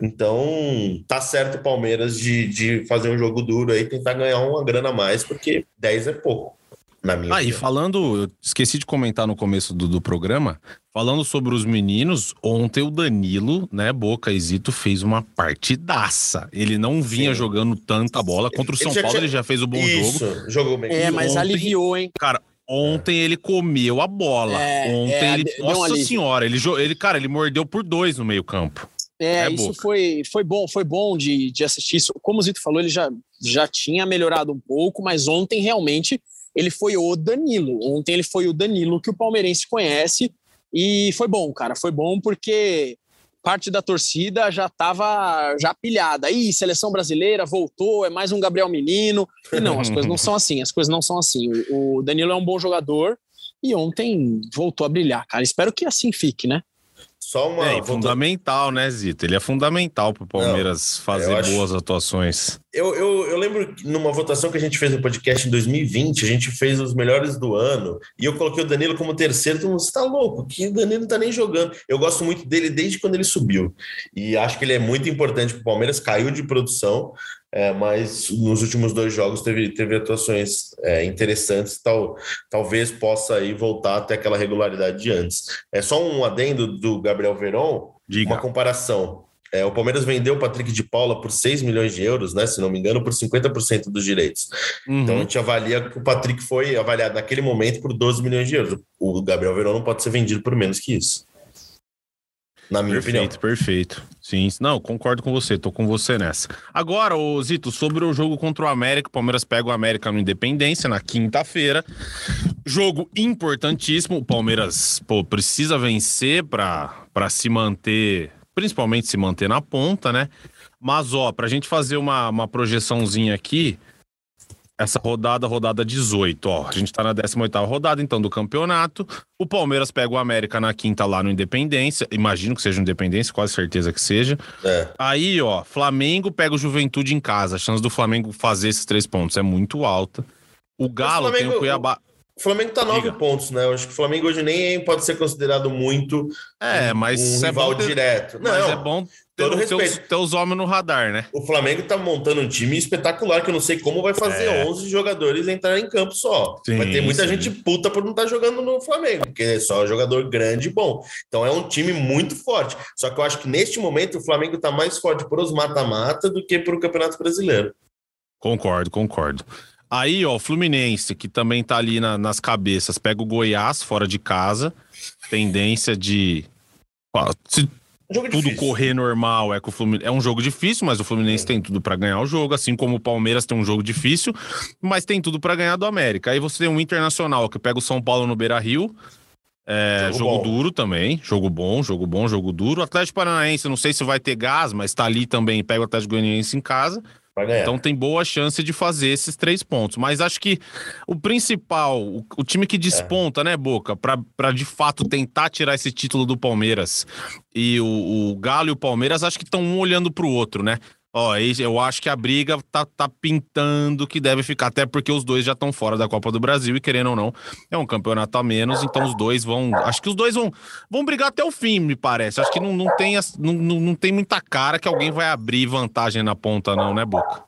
Então, tá certo o Palmeiras de, de fazer um jogo duro aí, tentar ganhar uma grana a mais, porque 10 é pouco, na minha Ah, e falando, eu esqueci de comentar no começo do, do programa, falando sobre os meninos, ontem o Danilo, né, Boca e Zito, fez uma partidaça. Ele não vinha Sim. jogando tanta bola. Contra o Ele São já Paulo tinha- ele já fez o bom Isso, jogo. jogou bem. É, mas ontem- aliviou, hein? Cara, ontem ele comeu a bola. É, ontem é, ele. um Nossa senhora, ele, ele, cara, ele mordeu por dois no meio-campo. É, É isso Boca. foi, foi bom, foi bom de, de assistir isso. Como o Zito falou, ele já, já tinha melhorado um pouco, mas ontem realmente ele foi o Danilo. Ontem ele foi o Danilo que o palmeirense conhece e foi bom, cara. Foi bom porque parte da torcida já estava já pilhada. Ih, seleção brasileira voltou, é mais um Gabriel Menino. E não, as coisas não são assim. As coisas não são assim. O Danilo é um bom jogador e ontem voltou a brilhar, cara. Espero que assim fique, né? Só uma. É, fundamental, né, Zito? Ele é fundamental pro Palmeiras fazer eu acho- boas atuações. Eu, eu, eu lembro que numa votação que a gente fez no podcast em 2020, a gente fez os melhores do ano, e eu coloquei o Danilo como terceiro. Todo mundo, você tá louco? Que o Danilo não tá nem jogando. Eu gosto muito dele desde quando ele subiu. E acho que ele é muito importante pro Palmeiras, caiu de produção, é, mas nos últimos dois jogos teve, teve atuações é, interessantes, tal, talvez possa aí voltar até aquela regularidade de antes. É só um adendo do Gabriel Veron, Diga. uma comparação. É, o Palmeiras vendeu o Patrick de Paula por 6 milhões de euros, né? Se não me engano, por 50% dos direitos. Uhum. Então a gente avalia que o Patrick foi avaliado naquele momento por 12 milhões de euros. O Gabriel Verón não pode ser vendido por menos que isso. Na minha Perfeito, perfeito. Sim, não, concordo com você, tô com você nessa. Agora, ô Zito, sobre o jogo contra o América, o Palmeiras pega o América no Independência na quinta-feira. Jogo importantíssimo, o Palmeiras, pô, precisa vencer pra, pra se manter, principalmente se manter na ponta, né? Mas, ó, pra gente fazer uma, uma projeçãozinha aqui, essa rodada, rodada 18, ó. A gente tá na 18ª rodada, então, do campeonato. O Palmeiras pega o América na quinta lá no Independência. Imagino que seja no Independência, quase certeza que seja. É. Aí, ó, Flamengo pega o Juventude em casa. A chance do Flamengo fazer esses três pontos é muito alta. O Galo tem Flamengo- o Cuiabá. O Flamengo tá nove Diga. pontos, né? Eu acho que o Flamengo hoje nem pode ser considerado muito É, mas um é rival bom ter, direto. mas Não, é bom ter todo os teus, respeito. teus homens no radar, né? O Flamengo tá montando um time espetacular que eu não sei como vai fazer É. 11 jogadores entrar em campo só. Sim, vai ter muita sim. gente puta por não estar jogando no Flamengo, porque é só jogador grande e bom. Então é um time muito forte. Só que eu acho que neste momento o Flamengo tá mais forte por os mata-mata do que pro Campeonato Brasileiro. Concordo, concordo. Aí, ó, o Fluminense, que também tá ali na- nas cabeças, pega o Goiás fora de casa. Tendência de. ó, Se Jogo tudo difícil. correr normal, é que o Fluminense. É um jogo difícil, mas o Fluminense tem tudo pra ganhar o jogo, assim como o Palmeiras tem um jogo difícil, mas tem tudo pra ganhar do América. Aí você tem um Internacional que pega o São Paulo no Beira Rio. É, Jogo jogo duro também, jogo bom, jogo bom, jogo duro. Atlético Paranaense, não sei se vai ter gás, mas tá ali também, pega o Atlético Goianiense em casa. Vai ganhar. Então tem boa chance de fazer esses três pontos. Mas acho que o principal, o, o time que desponta, né, Boca, pra de fato tentar tirar esse título do Palmeiras e o, o Galo e o Palmeiras, acho que estão um olhando pro outro, né? Ó, eu acho que a briga tá, tá pintando que deve ficar, até porque os dois já estão fora da Copa do Brasil e querendo ou não, é um campeonato a menos, então os dois vão. Acho que os dois vão, vão brigar até o fim, me parece. Acho que não, não, tem, não, não tem muita cara que alguém vai abrir vantagem na ponta, não, né, Boca?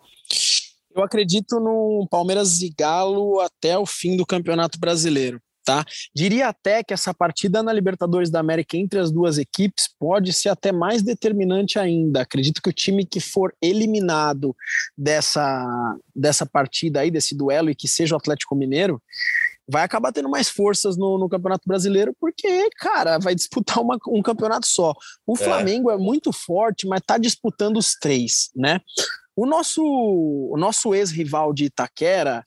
Eu acredito no Palmeiras e Galo até o fim do Campeonato Brasileiro, tá? Diria até que essa partida na Libertadores da América entre as duas equipes pode ser até mais determinante ainda. Acredito que o time que for eliminado dessa, dessa partida aí, desse duelo, e que seja o Atlético Mineiro, vai acabar tendo mais forças no, no Campeonato Brasileiro, porque, cara, vai disputar uma- um campeonato só. O É. Flamengo é muito forte, mas tá disputando os três, né? O nosso, o nosso ex-rival de Itaquera,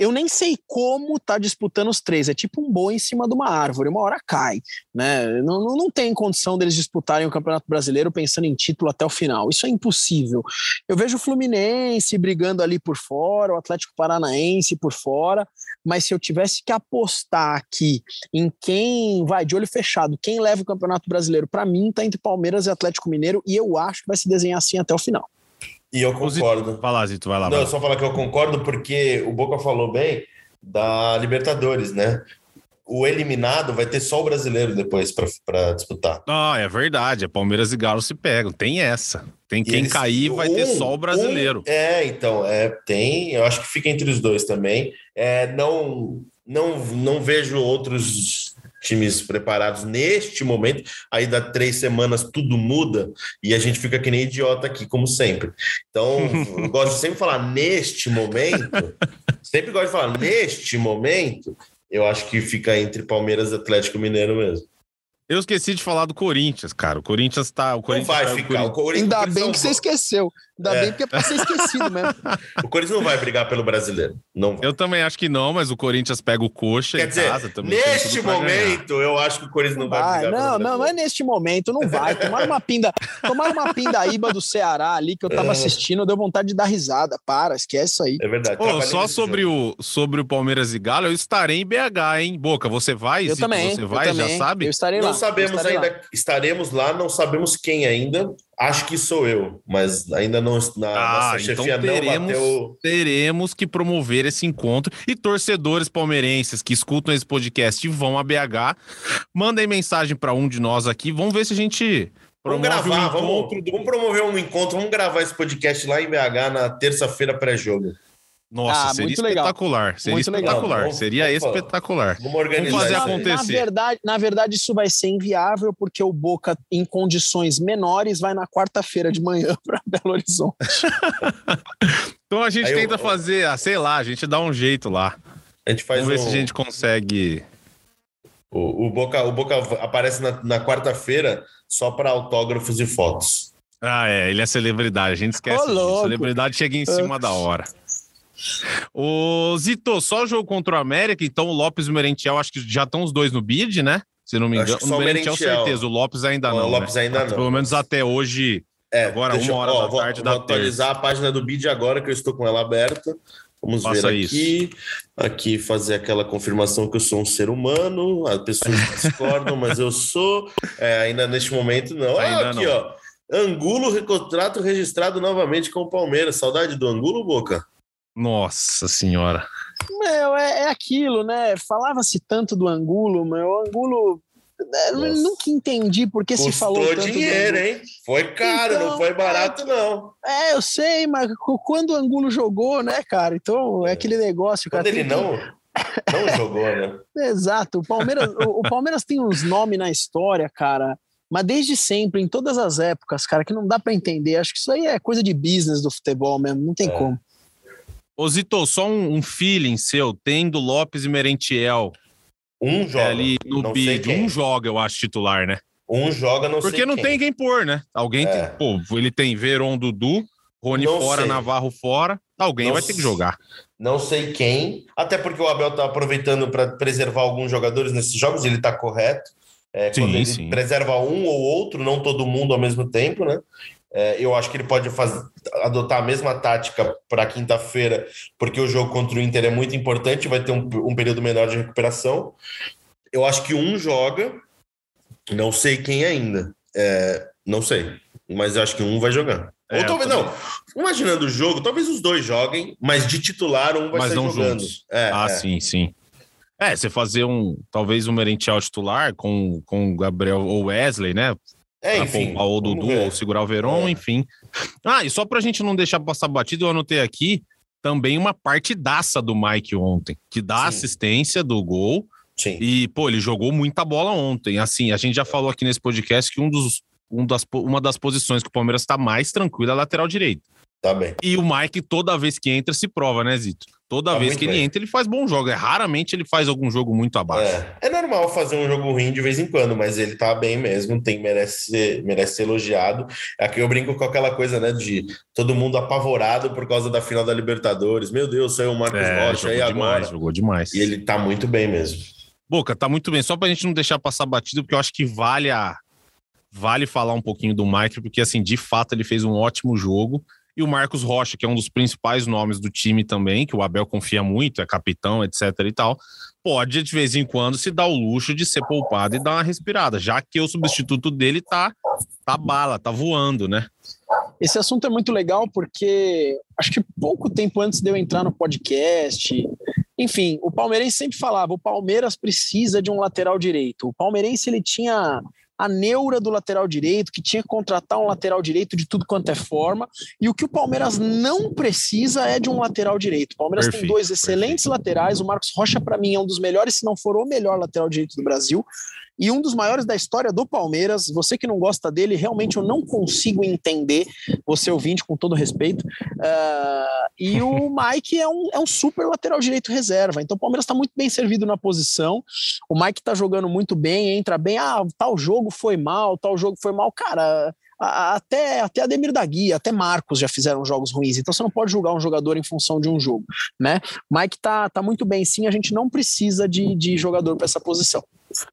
eu nem sei como tá disputando os três. É tipo um boi em cima de uma árvore, uma hora cai. Né? Não, não, não tem condição deles disputarem o Campeonato Brasileiro pensando em título até o final. Isso é impossível. Eu vejo o Fluminense brigando ali por fora, o Atlético Paranaense por fora, mas se eu tivesse que apostar aqui em quem vai de olho fechado, quem leva o Campeonato Brasileiro, para mim tá entre Palmeiras e Atlético Mineiro, e eu acho que vai se desenhar assim até o final. E eu concordo. Vai lá, Zito, vai lá. Não, vai lá. só falar que eu concordo porque o Boca falou bem da Libertadores, né? O eliminado vai ter só o brasileiro depois para disputar. Ah, é verdade. É Palmeiras e Galo se pegam. Tem essa. Tem quem eles- cair vai ter um- só o brasileiro. um- é, então, é, tem. Eu acho que fica entre os dois também. É, não, não, não vejo outros times preparados neste momento. Aí dá três semanas tudo muda e a gente fica que nem idiota aqui, como sempre. Então, eu <laughs> gosto de sempre falar neste momento. sempre gosto de falar neste momento. Eu acho que fica entre Palmeiras e Atlético Mineiro mesmo. Eu esqueci de falar do Corinthians, cara. O Corinthians tá. O Não Corinthians vai tá- o ficar. O Corinthians- Ainda bem não que você vai- esqueceu. Ainda É. bem porque é pra ser esquecido mesmo. <laughs> O Corinthians não vai brigar pelo brasileiro. Não vai. Eu também acho que não, mas o Corinthians pega o coxa Quer em dizer, casa também. neste momento, eu acho que o Corinthians não, vai Vai, brigar não, pelo não, não é neste momento, não vai. Tomaram uma pinda, tomaram uma pindaíba do Ceará ali que eu tava assistindo, deu vontade de dar risada. Para, esquece isso aí. É verdade. Pô, só sobre jogo. o, sobre o Palmeiras e Galo, eu estarei em BH, hein? Boca, você vai? Eu também. Você eu vai, também. já sabe? Eu estarei lá. Sabemos estarei lá. ainda. Estaremos lá, não sabemos quem ainda. Acho que sou eu, mas ainda não. Na, Ah, nossa então teremos, bateu. teremos que promover esse encontro. E torcedores palmeirenses que escutam esse podcast e vão a BH, mandem mensagem para um de nós aqui. Vamos ver se a gente Vamos promove gravar, um vamos, vamos promover um encontro, vamos gravar esse podcast lá em BH na terça-feira pré-jogo. Nossa, Ah, seria muito legal. espetacular. Seria Muito legal. espetacular. Vamos- seria vamos espetacular. Vamos organizar fazer isso aí. acontecer. Na verdade, na verdade, isso vai ser inviável porque o Boca, em condições menores, vai na quarta-feira de manhã <laughs> para Belo Horizonte. <laughs> Então a gente Aí eu- tenta fazer, ah, sei lá, a gente dá um jeito lá. A gente faz Vamos ver um- se a gente consegue. o, o Boca, o Boca aparece na, na quarta-feira só para autógrafos e fotos. Ah, é, ele é celebridade, a gente esquece louco. Celebridade chega em cima da hora. Ô, Zito, só o jogo contra o América, então o Lopes e o Merentiel, acho que já estão os dois no bid, né? Se não me engano. o Merentiel, certeza, o Lopes ainda O não. Lopes né? ainda não. Pelo menos até hoje. É, Agora, deixa uma hora ó, da vou, tarde vou da atualizar a página do BID agora que eu estou com ela aberta. Vamos Faça ver aqui. Aqui fazer aquela confirmação que eu sou um ser humano. As pessoas <laughs> discordam, mas eu sou. É, ainda neste momento, não. Ah, Ainda aqui, não. ó. Angulo, contrato registrado novamente com o Palmeiras. Saudade do Angulo, Boca? Nossa senhora. Meu, é, é aquilo, né? Falava-se tanto do Angulo, meu. O Angulo. né, Nossa. nunca entendi por que se falou Custou tanto do dinheiro, hein? Foi caro, Então, não foi barato, não. É, eu sei, mas quando o Angulo jogou, né, cara? Então é aquele negócio, cara. Quando ele tem que- não, não <laughs> jogou, né? Exato. O Palmeiras, o, o Palmeiras tem uns nomes na história, cara. Mas desde sempre, em todas as épocas, cara, que não dá pra entender. Acho que isso aí é coisa de business do futebol mesmo, não tem É. como. Ô, Zito, só um, um feeling seu, tendo Lopes e Merentiel Um joga. ali no não sei bid. Um joga, eu acho, titular, né? Um joga, não sei Porque não quem. tem quem pôr, né? Alguém É. tem. Pô, ele tem Veron, Dudu, Rony Não fora, sei. Navarro fora. Alguém Não vai ter que sei. jogar. Não sei quem. Até porque o Abel tá aproveitando para preservar alguns jogadores nesses jogos, ele tá correto. É, Sim, quando ele sim. preserva um ou outro, não todo mundo ao mesmo tempo, né? É, eu acho que ele pode faz- adotar a mesma tática para quinta-feira, porque o jogo contra o Inter é muito importante, vai ter um, um período menor de recuperação. Eu acho que um joga, não sei quem ainda. É, não sei, mas eu acho que um vai jogar. É, ou talvez não. Imaginando o jogo, talvez os dois joguem, mas de titular um vai Mas não jogando. juntos. É, ah, é. sim, sim. É, você fazer um. Talvez um Merentiel titular com, com o Gabriel ou Wesley, né? É, enfim. poupar o Dudu ou segurar o Veron, É. enfim. Ah, e só pra gente não deixar passar batido, eu anotei aqui também uma partidaça do Mike ontem, que dá Sim. assistência do gol. Sim. E, pô, ele jogou muita bola ontem. Assim, a gente já falou aqui nesse podcast que um dos, um das, uma das posições que o Palmeiras tá mais tranquilo é a lateral direito. Tá bem. E o Mike, toda vez que entra, se prova, né, Zito? Toda Tá vez que ele bem. entra, ele faz bom jogo. É, raramente ele faz algum jogo muito abaixo. É. é normal fazer um jogo ruim de vez em quando, mas ele tá bem mesmo, tem, merece, ser, merece ser elogiado. Aqui eu brinco com aquela coisa, né, de todo mundo apavorado por causa da final da Libertadores. Meu Deus, saiu o Marcos É, Rocha aí demais, agora. jogou demais. E ele tá muito bem mesmo. Boca, tá muito bem. Só pra gente não deixar passar batido, porque eu acho que vale a vale falar um pouquinho do Mike, porque assim, de fato ele fez um ótimo jogo. E o Marcos Rocha, que é um dos principais nomes do time também, que o Abel confia muito, é capitão, etc e tal, pode de vez em quando se dar o luxo de ser poupado e dar uma respirada, já que o substituto dele tá tá bala, tá voando, né? Esse assunto é muito legal porque acho que pouco tempo antes de eu entrar no podcast, enfim, o palmeirense sempre falava: o Palmeiras precisa de um lateral direito. O palmeirense ele tinha a neura do lateral direito, que tinha que contratar um lateral direito de tudo quanto é forma. E o que o Palmeiras não precisa é de um lateral direito. O Palmeiras tem Perfeito, dois excelentes laterais. O Marcos Rocha, para mim, é um dos melhores, se não for o melhor lateral direito do Brasil. E um dos maiores da história do Palmeiras. Você que não gosta dele, realmente eu não consigo entender, você ouvinte, com todo respeito. Uh, e o <laughs> Mike é um, é um super lateral direito reserva. Então o Palmeiras está muito bem servido na posição. O Mike está jogando muito bem, entra bem. Ah, tal jogo foi mal, tal jogo foi mal. Cara, até, até Ademir da Guia, até Marcos já fizeram jogos ruins, então você não pode julgar um jogador em função de um jogo, né? Mike tá, tá muito bem sim, a gente não precisa de, de jogador para essa posição.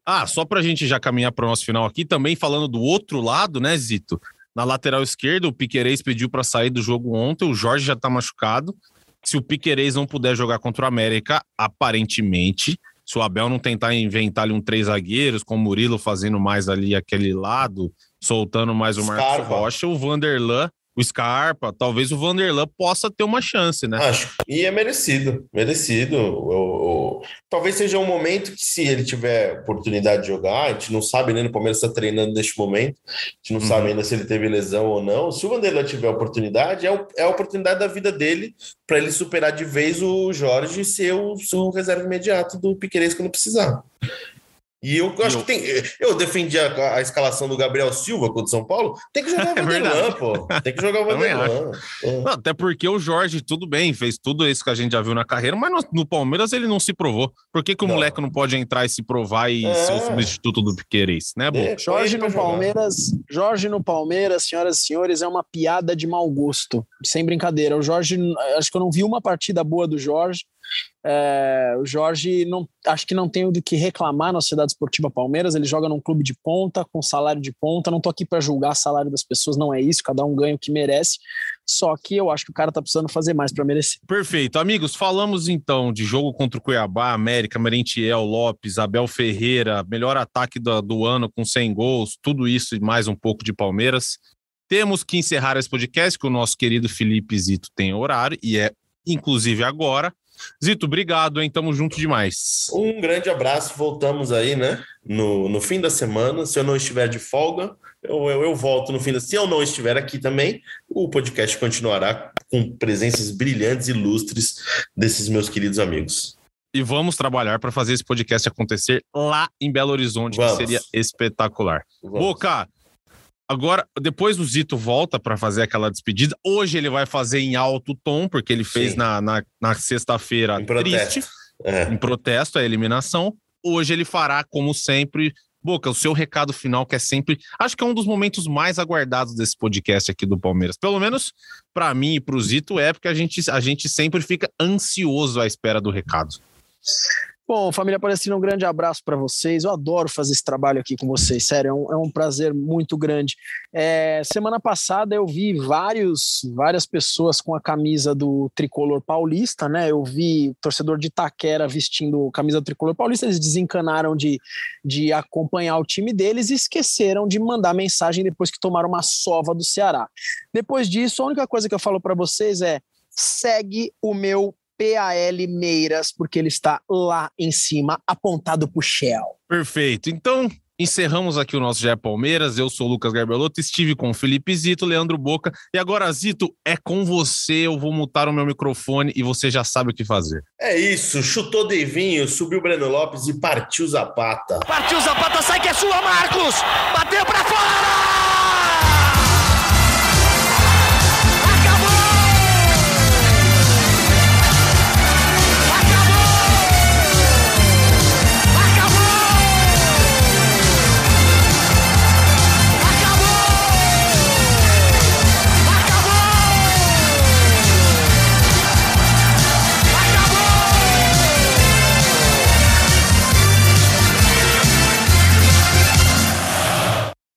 Ah, só para a gente já caminhar para o nosso final aqui, também falando do outro lado, né, Zito? Na lateral esquerda, o Piquerez pediu para sair do jogo ontem, o Jorge já tá machucado. Se o Piquerez não puder jogar contra o América, aparentemente, se o Abel não tentar inventar ali um três zagueiros, com o Murilo fazendo mais ali aquele lado, soltando mais o Marcos Rocha, o Vanderlan o Scarpa, talvez o Vanderlan possa ter uma chance, né? Acho. E é merecido, merecido. Eu, talvez seja um momento que, se ele tiver oportunidade de jogar, a gente não sabe, né? O Palmeiras está treinando neste momento, a gente não uhum. sabe ainda se ele teve lesão ou não. Se o Vanderlan tiver oportunidade, é, o, é a oportunidade da vida dele para ele superar de vez o Jorge e ser o, o reserva imediato do Piqueires quando precisar. E eu acho eu... que tem. Eu defendi a, a, escalação do Gabriel Silva contra o São Paulo. Tem que jogar o <laughs> é Vanderlan, pô. Tem que jogar o <laughs> Vanderlan. É. até porque o Jorge, tudo bem, fez tudo isso que a gente já viu na carreira, mas no, no Palmeiras ele não se provou. Por que, que o não. moleque não pode entrar e se provar e é. ser o substituto do Piqueires, né, Bo? Jorge no Palmeiras, Jorge no Palmeiras, senhoras e senhores, é uma piada de mau gosto. Sem brincadeira. O Jorge, acho que eu não vi uma partida boa do Jorge. É, o Jorge não, acho que não tem do que reclamar na Sociedade Esportiva Palmeiras. Ele joga num clube de ponta, com salário de ponta. Não tô aqui para julgar salário das pessoas, não é isso. Cada um ganha o que merece. Só que eu acho que o cara tá precisando fazer mais para merecer. Perfeito. Amigos, falamos então de jogo contra o Cuiabá, América, Merentiel, Lopes, Abel Ferreira, melhor ataque do, do ano com 100 gols, tudo isso e mais um pouco de Palmeiras. Temos que encerrar esse podcast, que o nosso querido Felipe Zito tem horário, e é inclusive agora. Zito, obrigado, hein? Tamo junto demais. Um grande abraço. Voltamos aí, né? No, no fim da semana. Se eu não estiver de folga, eu, eu, eu volto no fim da. Se eu não estiver aqui também, o podcast continuará com presenças brilhantes e ilustres desses meus queridos amigos. E vamos trabalhar para fazer esse podcast acontecer lá em Belo Horizonte, vamos. que seria espetacular. Vamos. Boca, Agora, depois o Zito volta para fazer aquela despedida. Hoje ele vai fazer em alto tom, porque ele fez na, na, na sexta-feira triste, é. em protesto a eliminação. Hoje ele fará, como sempre, Boca, o seu recado final, que é sempre. Acho que é um dos momentos mais aguardados desse podcast aqui do Palmeiras. Pelo menos para mim e para o Zito é, porque a gente, a gente sempre fica ansioso à espera do recado. Bom, família Palestina, um grande abraço para vocês. Eu adoro fazer esse trabalho aqui com vocês, sério, é um, é um prazer muito grande. É, semana passada eu vi vários, várias pessoas com a camisa do tricolor paulista, né? Eu vi torcedor de Itaquera vestindo camisa do tricolor paulista, eles desencanaram de, de acompanhar o time deles e esqueceram de mandar mensagem depois que tomaram uma sova do Ceará. Depois disso, a única coisa que eu falo para vocês é segue o meu PAL Meiras, porque ele está lá em cima, apontado para o Shell. Perfeito. Então, encerramos aqui o nosso Gé Palmeiras. Eu sou o Lucas Garbelotto, estive com o Felipe Zito, Leandro Boca. E agora, Zito, é com você. Eu vou mutar o meu microfone e você já sabe o que fazer. É isso. Chutou Devinho, subiu Breno Lopes e partiu Zapata. Partiu Zapata, sai que é sua, Marcos! Bateu para fora!